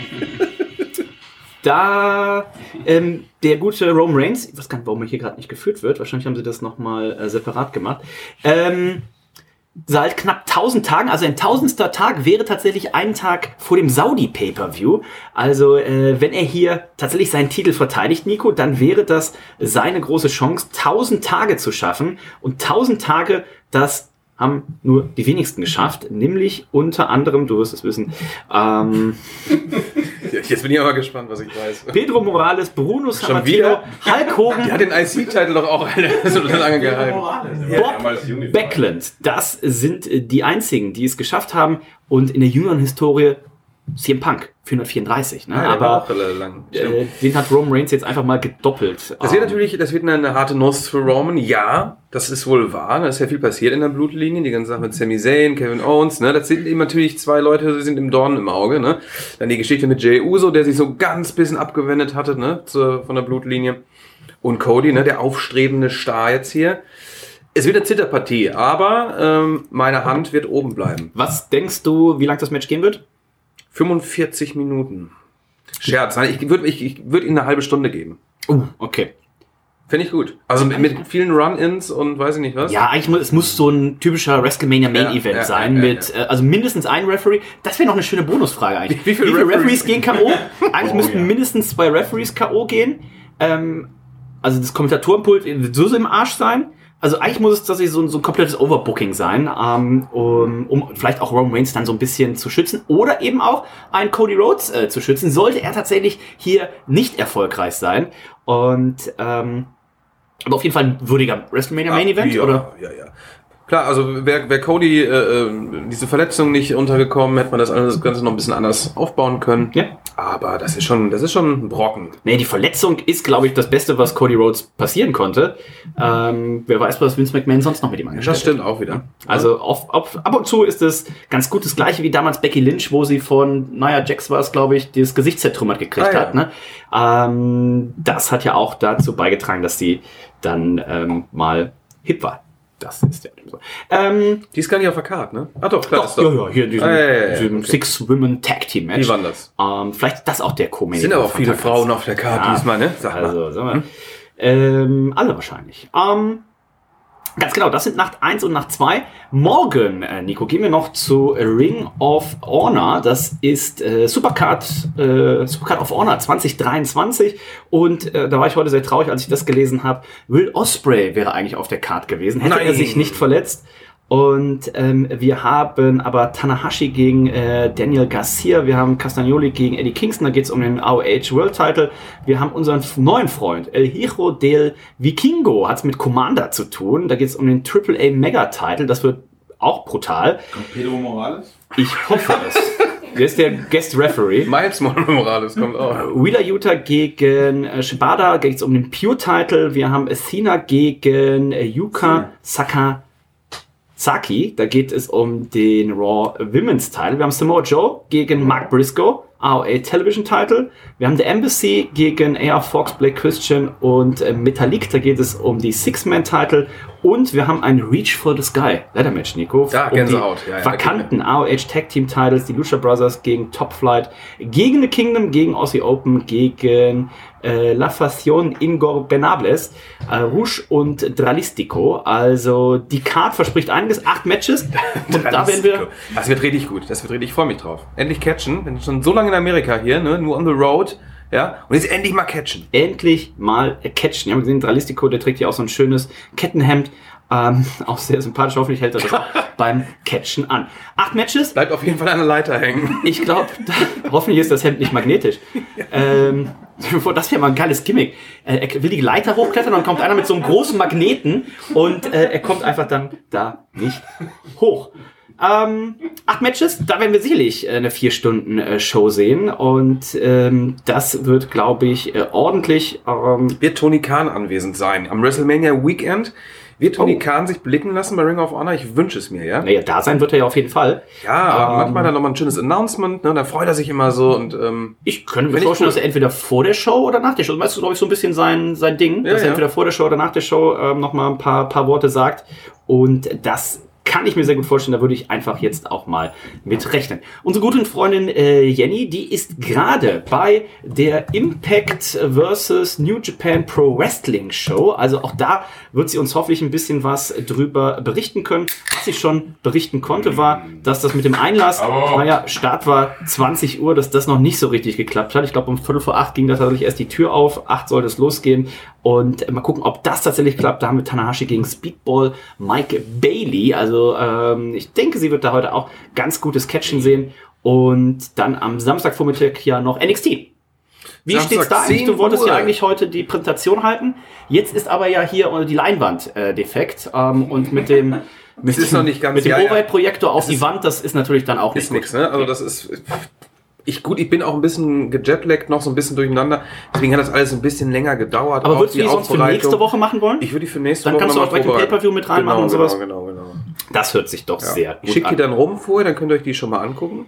da ähm, der gute Roman Reigns, ich weiß gar nicht, warum er hier gerade nicht geführt wird, wahrscheinlich haben sie das nochmal äh, separat gemacht, ähm, seit knapp 1000 Tagen, also ein tausendster Tag wäre tatsächlich ein Tag vor dem Saudi Pay-Per-View. Also äh, wenn er hier tatsächlich seinen Titel verteidigt, Nico, dann wäre das seine große Chance, 1000 Tage zu schaffen. Und 1000 Tage, das haben nur die wenigsten geschafft, nämlich unter anderem, du wirst es wissen, ähm, Jetzt bin ich aber gespannt, was ich weiß. Pedro Morales, Bruno Sammartino? Hulk Hogan, Die hat den IC-Titel doch auch so lange gehalten. Bob. Backlund. Das sind äh, die einzigen, die es geschafft haben. Und in der jüngeren Historie CM Punk, 434. Ne? Ja, war Aber auch relativ lang. äh, den hat Roman Reigns jetzt einfach mal gedoppelt. Das wird Ähm, natürlich, das wird eine harte Nuss für Roman. Ja, das ist wohl wahr. Da ist ja viel passiert in der Blutlinie. Die ganze Sache mit Sami Zayn, Kevin Owens. Ne, das sind eben natürlich zwei Leute, die sind im Dorn im Auge. Ne, dann die Geschichte mit Jay Uso, der sich so ganz bisschen abgewendet hatte, ne, zur, von der Blutlinie. Und Cody, ne, der aufstrebende Star jetzt hier. Es wird eine Zitterpartie, aber ähm, meine Hand wird oben bleiben. Was denkst du, wie lang das Match gehen wird? 45 Minuten. Scherz. Nein, ich würde ich, ich würd ihnen eine halbe Stunde geben. Uh, okay. Finde ich gut. Also mit, mit vielen Run-Ins und weiß ich nicht was. Ja, eigentlich muss, es muss so ein typischer WrestleMania Main Ja, Event ja, sein ja, mit, äh, also mindestens ein Referee. Das wäre noch eine schöne Bonusfrage eigentlich. Wie viele Referees Referees? gehen K.O.? Eigentlich Oh, müssten mindestens zwei Referees K.O. gehen. Ähm, also das Kommentatorenpult wird so im Arsch sein. Also eigentlich muss es tatsächlich so, ein- so ein komplettes Overbooking sein, ähm, um, um vielleicht auch Roman Reigns dann so ein bisschen zu schützen oder eben auch einen Cody Rhodes äh, zu schützen, sollte er tatsächlich hier nicht erfolgreich sein. Und ähm, aber auf jeden Fall ein würdiger WrestleMania Main Event, ja, oder? Ja, ja. Klar, also wäre wär Cody äh, äh, diese Verletzung nicht untergekommen, hätte man das Ganze noch ein bisschen anders aufbauen können. Ja. Aber das ist schon, das ist schon ein Brocken. Nee, die Verletzung ist, glaube ich, das Beste, was Cody Rhodes passieren konnte. Ähm, wer weiß, was Vince McMahon sonst noch mit ihm angestellt Das stimmt auch wieder. hat. Also auf, auf, ab und zu ist es ganz gut das gleiche wie damals Becky Lynch, wo sie von Nia Jax war es, glaube ich, das Gesicht zertrümmert gekriegt Ah, ja. hat. Ne? Ähm, das hat ja auch dazu beigetragen, dass sie dann ähm, mal hip war. Das ist so. Ähm, Die ist gar nicht auf der Karte, ne? Ah doch, klar. doch, ist doch. ja, ja, hier in diesem, Ah, ja, ja, ja, diesem okay. Six-Women-Tag-Team-Match. Wie waren das? Ähm, vielleicht ist das auch der co Es sind aber auch viele Frauen auf der Karte diesmal, ne? Sag mal. Also, sag mal. Ähm, alle wahrscheinlich. Ähm, ganz genau, das sind Nacht 1 und Nacht 2. Morgen, äh, Nico, gehen wir noch zu Ring of Honor. Das ist äh, Supercard, äh, Supercard of Honor 2023. Und äh, da war ich heute sehr traurig, als ich das gelesen habe. Will Osprey wäre eigentlich auf der Card gewesen. Hätte er Nein. sich nicht verletzt. Und ähm, wir haben aber Tanahashi gegen äh, Daniel Garcia, wir haben Castagnoli gegen Eddie Kingston, da geht es um den AOH World Title. Wir haben unseren neuen Freund El Hijo del Vikingo, hat es mit Commander zu tun. Da geht es um den AAA Mega Title, das wird auch brutal. Pedro Morales? Ich hoffe es. Der ist der Guest Referee. Miles Morales kommt auch. Wheeler Utah gegen äh, Shibata, geht es um den Pure-Title. Wir haben Athena gegen äh, Yuka Sakazaki. Da geht es um den Raw Women's Title. Wir haben Samoa Joe gegen Mark Briscoe, AOA Television Title. Wir haben The Embassy gegen AR Fox, Blake Christian und äh, Metallic. Da geht es um die Six-Man-Title. Und wir haben ein Reach for the Sky Ladder Match, Nico. Ja, um Gänsehaut. Ja, ja, vakanten AOH Tag Team Titles, die Lucha Brothers gegen Top Flight, gegen The Kingdom, gegen Aussie Open, gegen äh, La Facion Ingorbenables, äh, Rouge und Dralistico. Also die Card verspricht einiges, acht Matches. Und da werden wir. Das wird richtig gut. Das wird richtig, ich freue mich drauf. Endlich catchen. Bin schon so lange in Amerika hier, ne? Nur on the road. Ja. Und jetzt endlich mal catchen. endlich mal catchen. Wir haben gesehen, Dralistico, der trägt hier auch so ein schönes Kettenhemd. Ähm, auch sehr sympathisch. Hoffentlich hält er das auch beim Catchen an. Acht Matches. Bleibt auf jeden Fall an der Leiter hängen. Ich glaube, hoffentlich ist das Hemd nicht magnetisch. Ähm, das wäre mal ein geiles Gimmick. Äh, er will die Leiter hochklettern und dann kommt einer mit so einem großen Magneten und äh, er kommt einfach dann da nicht hoch. Ähm, acht Matches, da werden wir sicherlich äh, eine vier Stunden äh, Show sehen und ähm, das wird, glaube ich, äh, ordentlich. Ähm, Wird Tony Khan anwesend sein? Am WrestleMania Weekend? Wird Tony Oh. Khan sich blicken lassen bei Ring of Honor? Ich wünsche es mir, ja? naja, da sein wird er ja auf jeden Fall. Ja, aber Ähm, manchmal dann nochmal ein schönes Announcement, ne? Da freut er sich immer so und ähm, Ich könnte mir vorstellen, dass er entweder vor der Show oder nach der Show, das ist, glaube ich, so ein bisschen sein, sein Ding, Ja, dass er ja. entweder vor der Show oder nach der Show ähm, nochmal ein paar, paar Worte sagt. Und das kann ich mir sehr gut vorstellen. Da würde ich einfach jetzt auch mal mit rechnen. Unsere gute Freundin äh, Jenny, die ist gerade bei der Impact vs. New Japan Pro Wrestling Show. Also auch da wird sie uns hoffentlich ein bisschen was drüber berichten können. Was ich schon berichten konnte, war, dass das mit dem Einlass, naja, Start war 20 Uhr, dass das noch nicht so richtig geklappt hat. Ich glaube, um Viertel vor acht ging da tatsächlich erst die Tür auf. Acht sollte es losgehen. Und mal gucken, ob das tatsächlich klappt. Da haben wir Tanahashi gegen Speedball Mike Bailey. Also ähm, ich denke, sie wird da heute auch ganz gutes Catchen sehen. Und dann am Samstagvormittag ja noch NXT. Wie Samstag steht's da eigentlich? 10 Du wolltest ja Uhr. eigentlich heute die Präsentation halten. Jetzt ist aber ja hier die Leinwand äh, defekt. Ähm, und mit dem, mit ist dem, noch nicht ganz- mit dem ja, ja. Overhead-Projektor auf die Wand, das ist natürlich dann auch Ist nicht nix, ne? Also das ist. Ich gut, ich bin auch ein bisschen gejetlaggt, noch so ein bisschen durcheinander. Deswegen hat das alles ein bisschen länger gedauert. Aber würdest du die sonst für nächste Woche machen wollen? Ich würde die für nächste Dann Woche kannst du auch direkt vorbereiten. Pay-Per-View mit reinmachen genau, und sowas. Genau, genau, genau. Das hört sich doch sehr Ja. gut Ich schicke die an. dann rum vorher, dann könnt ihr euch die schon mal angucken.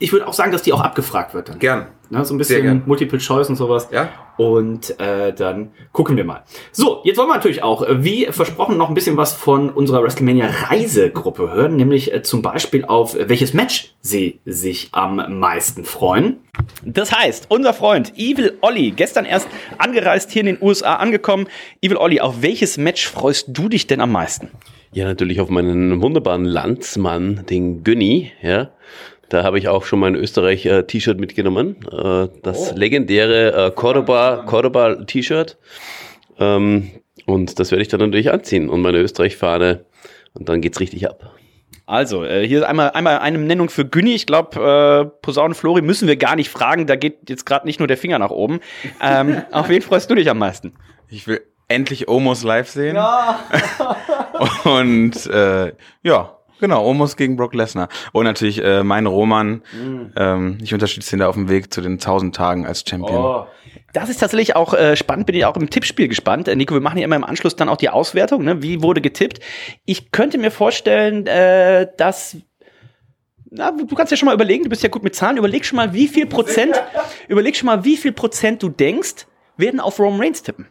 Ich würde auch sagen, dass die auch abgefragt wird dann. Gern. Ne, so ein bisschen gern. Multiple Choice und sowas. Ja. Und äh, dann gucken wir mal. So, jetzt wollen wir natürlich auch, äh, wie versprochen, noch ein bisschen was von unserer WrestleMania-Reisegruppe hören, nämlich äh, zum Beispiel auf äh, welches Match sie sich am meisten freuen. Das heißt, unser Freund Evil Olli, gestern erst angereist, hier in den USA angekommen. Evil Olli, auf welches Match freust du dich denn am meisten? Ja, natürlich auf meinen wunderbaren Landsmann, den Günni, ja. Da habe ich auch schon mein Österreich-T-Shirt mitgenommen. Äh, das legendäre äh, Cordoba, Cordoba T-Shirt. Ähm, und das werde ich dann natürlich anziehen und meine Österreich-Fahne. Und dann geht's richtig ab. Also, äh, hier einmal, einmal eine Nennung für Günni. Ich glaube, äh, Posaune Flori müssen wir gar nicht fragen. Da geht jetzt gerade nicht nur der Finger nach oben. Ähm, auf wen freust du dich am meisten? Ich will endlich Omos live sehen. Und äh, ja, genau, Omos gegen Brock Lesnar. Und natürlich äh, mein Roman. Ähm, ich unterstütze ihn da auf dem Weg zu den 1000 Tagen als Champion. Das ist tatsächlich auch äh, spannend, bin ich auch im Tippspiel gespannt. Äh, Nico, wir machen ja immer im Anschluss dann auch die Auswertung, ne? wie wurde getippt. Ich könnte mir vorstellen, äh, dass na, du kannst ja schon mal überlegen, du bist ja gut mit Zahlen, überleg schon mal, wie viel Prozent, überleg schon mal, wie viel Prozent du denkst, werden auf Roman Reigns tippen.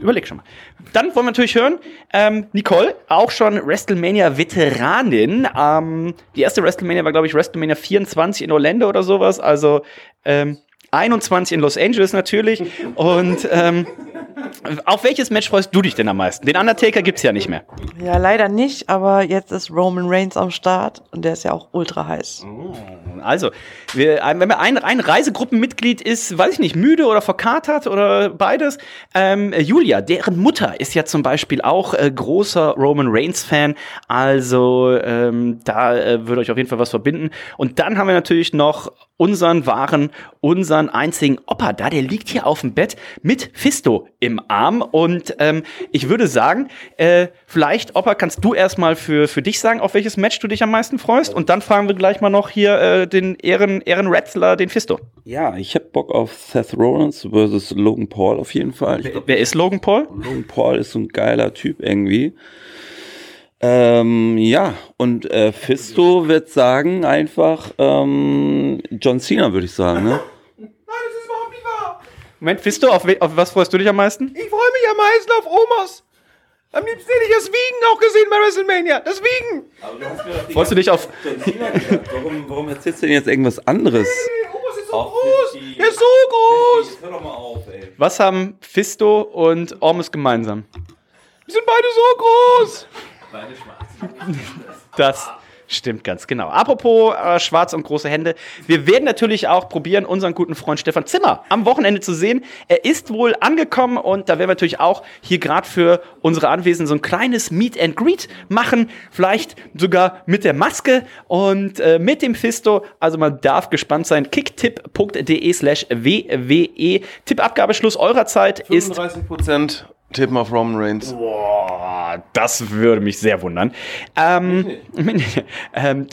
Überleg schon mal. Dann wollen wir natürlich hören, ähm, Nicole, auch schon WrestleMania-Veteranin. Ähm, die erste WrestleMania war, glaube ich, WrestleMania 24 in Orlando oder sowas. Also ähm, 21 in Los Angeles natürlich. Und ähm, auf welches Match freust du dich denn am meisten? Den Undertaker gibt's ja nicht mehr. Ja, leider nicht, aber jetzt ist Roman Reigns am Start und der ist ja auch ultra heiß. Also, wir, wenn man ein, ein Reisegruppenmitglied ist, weiß ich nicht, müde oder verkatert oder beides. Ähm, äh, Julia, deren Mutter ist ja zum Beispiel auch äh, großer Roman Reigns-Fan. Also, ähm, da äh, würde euch auf jeden Fall was verbinden. Und dann haben wir natürlich noch unseren wahren, unseren einzigen Opa da, der liegt hier auf dem Bett mit Fisto im Arm. Und ähm, ich würde sagen, äh, vielleicht, Opa, kannst du erstmal für, für dich sagen, auf welches Match du dich am meisten freust? Und dann fragen wir gleich mal noch hier äh, den Ehren, Ehrenwrestler, den Fisto. Ja, ich hab Bock auf Seth Rollins versus Logan Paul auf jeden Fall. Glaub, Wer ist Logan Paul? Logan Paul ist so ein geiler Typ irgendwie. Ähm, ja, und äh, Fisto wird sagen einfach ähm, John Cena, würde ich sagen. Ne? Nein, das ist überhaupt nicht wahr. Moment, Fisto, auf, auf was freust du dich am meisten? Ich freue mich am meisten auf Omos. Am liebsten hätte ich das Wiegen auch gesehen bei WrestleMania. Das Wiegen. Freust du dich auf. Warum, warum erzählst du denn jetzt irgendwas anderes? Hey, Omos ist so groß. Er ist so groß. Hör doch mal auf, ey. Was haben Fisto und Ormus gemeinsam? Die sind beide so groß. Das stimmt ganz genau. Apropos äh, schwarz und große Hände. Wir werden natürlich auch probieren, unseren guten Freund Stefan Zimmer am Wochenende zu sehen. Er ist wohl angekommen und da werden wir natürlich auch hier gerade für unsere Anwesenden so ein kleines Meet and Greet machen. Vielleicht sogar mit der Maske und äh, mit dem Fisto. Also man darf gespannt sein. kicktipp.de slash wwe. Tippabgabeschluss eurer Zeit ist 35% tippen auf Roman Reigns. Boah, das würde mich sehr wundern. Ähm, ähm,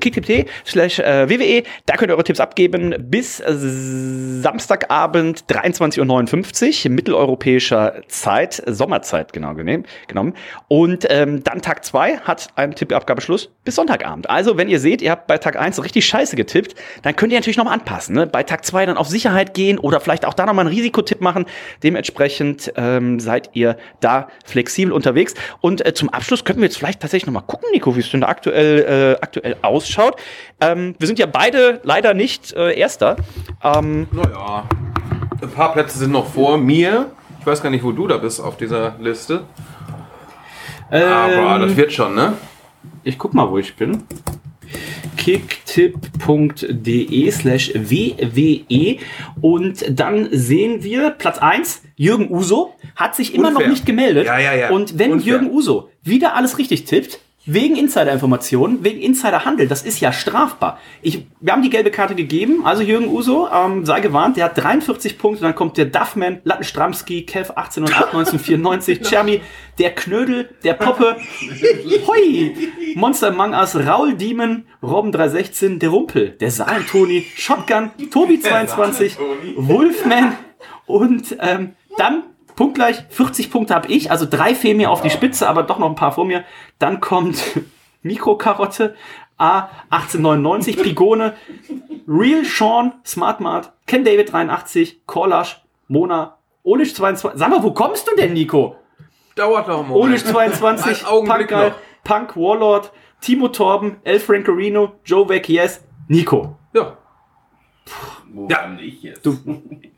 kick.de slash äh, WWE. Da könnt ihr eure Tipps abgeben bis Samstagabend 23.59 Uhr mitteleuropäischer Zeit, Sommerzeit genau genommen. Und ähm, dann Tag 2 hat einen Tippabgabeschluss bis Sonntagabend. Also wenn ihr seht, ihr habt bei Tag 1 richtig scheiße getippt, dann könnt ihr natürlich nochmal anpassen. Ne? Bei Tag 2 dann auf Sicherheit gehen oder vielleicht auch da nochmal einen Risikotipp machen. Dementsprechend ähm, seid ihr da flexibel unterwegs. Und äh, zum Abschluss könnten wir jetzt vielleicht tatsächlich nochmal gucken, Nico, wie es denn da aktuell, äh, aktuell ausschaut. Ähm, wir sind ja beide leider nicht äh, Erster. Ähm, Naja, ein paar Plätze sind noch vor mir. Ich weiß gar nicht, wo du da bist auf dieser Liste. Aber das wird schon, ne? Ich guck mal, wo ich bin. kicktipp.de slash wwe und dann sehen wir Platz 1, Jürgen Uso, hat sich immer Unfair. noch nicht gemeldet. Ja, ja, ja. Und wenn Unfair. Jürgen Uso wieder alles richtig tippt, wegen Insider-Informationen, wegen Insiderhandel, das ist ja strafbar. Ich, wir haben die gelbe Karte gegeben, also Jürgen Uso, ähm, sei gewarnt, der hat 43 Punkte, dann kommt der Duffman, Lattenstramski, Kev 1808, 1994, Chermi, der Knödel, der Poppe, Hoi, Monster Among Us, Raul Demon, Robben 316, der Rumpel, der Saal-Toni, Shotgun, Tobi 22, Wolfman und ähm, dann punktgleich 40 Punkte habe ich, also drei fehlen mir auf die Spitze, aber doch noch ein paar vor mir. Dann kommt Mikrokarotte, A 1899, Pigone, Real Sean, Smartmart, Ken David 83, Korlasch, Mona, Olisch 22. Sag mal, wo kommst du denn, Nico? Dauert noch mal. Olisch 22, Einen Augenblick Punk, noch. Punk Warlord, Timo Torben, El Francorino, Joe Weck, Yes, Nico. Ja. Wo Ja. ich jetzt? Du,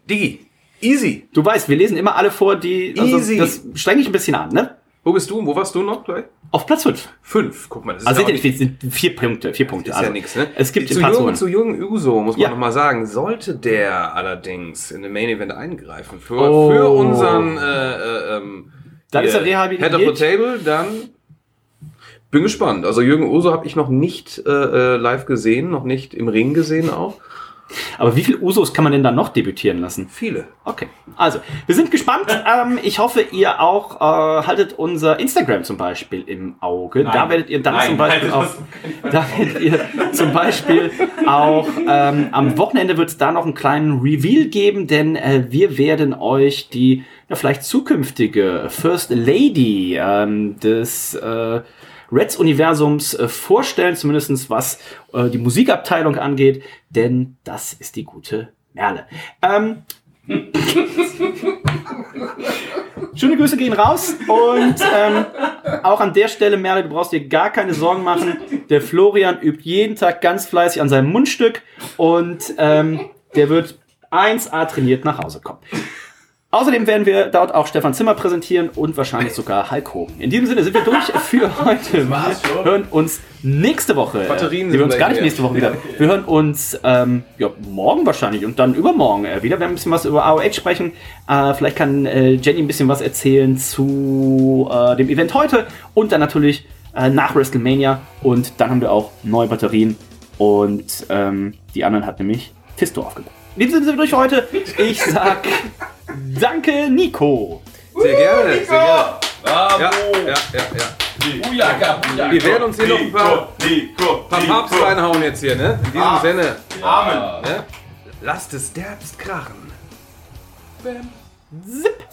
Digi. Easy. du weißt, wir lesen immer alle vor, die. Also Easy. Das streng ich ein bisschen an, ne? Wo bist du? Wo warst du noch gleich? Auf Platz 5. Fünf. Guck mal, das ist Also ja seht ihr, sind vier Punkte, vier Punkte. ist also, ja nichts, ne? Es gibt zu Jürgen, zu Jürgen Uso muss man Ja. noch mal sagen, sollte der allerdings in den Main Event eingreifen für, Oh. für unseren äh, äh, ähm, Dann ist er rehabilitiert. Head of the Table, dann bin gespannt. Also Jürgen Uso habe ich noch nicht äh, äh, live gesehen, noch nicht im Ring gesehen auch. Aber wie viele Usos kann man denn dann noch debütieren lassen? Viele. Okay, also wir sind gespannt. ähm, ich hoffe, ihr auch äh, haltet unser Instagram zum Beispiel im Auge. Da werdet ihr dann Nein, zum Beispiel nein, auch, da werdet ihr zum Beispiel auch ähm, am Wochenende wird es da noch einen kleinen Reveal geben, denn äh, wir werden euch die ja, vielleicht zukünftige First Lady ähm, des äh, Reds-Universums äh, vorstellen, zumindest was äh, die Musikabteilung angeht, denn das ist die gute Merle. Ähm, Schöne Grüße gehen raus und ähm, auch an der Stelle, Merle, du brauchst dir gar keine Sorgen machen. Der Florian übt jeden Tag ganz fleißig an seinem Mundstück und ähm, der wird 1A trainiert nach Hause kommen. Außerdem werden wir dort auch Stefan Zimmer präsentieren und wahrscheinlich sogar Hulk Hogan. In diesem Sinne sind wir durch für heute. Wir hören uns nächste Woche. Batterien wir hören uns gar nicht nächste Woche wieder. Wir hören uns ähm, ja, morgen wahrscheinlich und dann übermorgen äh, wieder. Wir werden ein bisschen was über AOH sprechen. Äh, vielleicht kann äh, Jenny ein bisschen was erzählen zu äh, dem Event heute und dann natürlich äh, nach WrestleMania. Und dann haben wir auch neue Batterien und ähm, die anderen hat nämlich Fisto aufgebaut. In diesem Sinne sind wir durch für heute. Ich sag danke, Nico. Sehr gerne, sehr gerne. Ja, ja, ja, ja. Bujaka, Bujaka. Wir werden uns hier noch ein paar, Nico, paar Papst reinhauen jetzt hier, ne? In diesem Ah. Sinne. Amen. Ne? Lasst es derbst krachen. Zip.